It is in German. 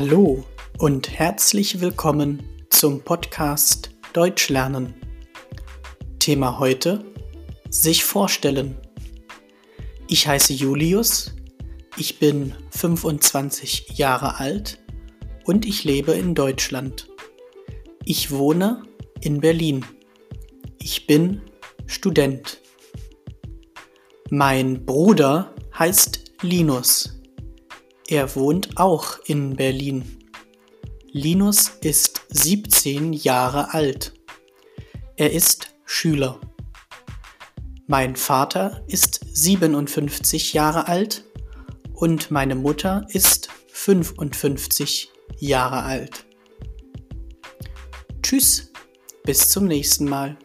Hallo und herzlich willkommen zum Podcast Deutsch lernen. Thema heute sich vorstellen. Ich heiße Julius, ich bin 25 Jahre alt und ich lebe in Deutschland. Ich wohne in Berlin. Ich bin Student. Mein Bruder heißt Linus. Er wohnt auch in Berlin. Linus ist 17 Jahre alt. Er ist Schüler. Mein Vater ist 57 Jahre alt und meine Mutter ist 55 Jahre alt. Tschüss, bis zum nächsten Mal.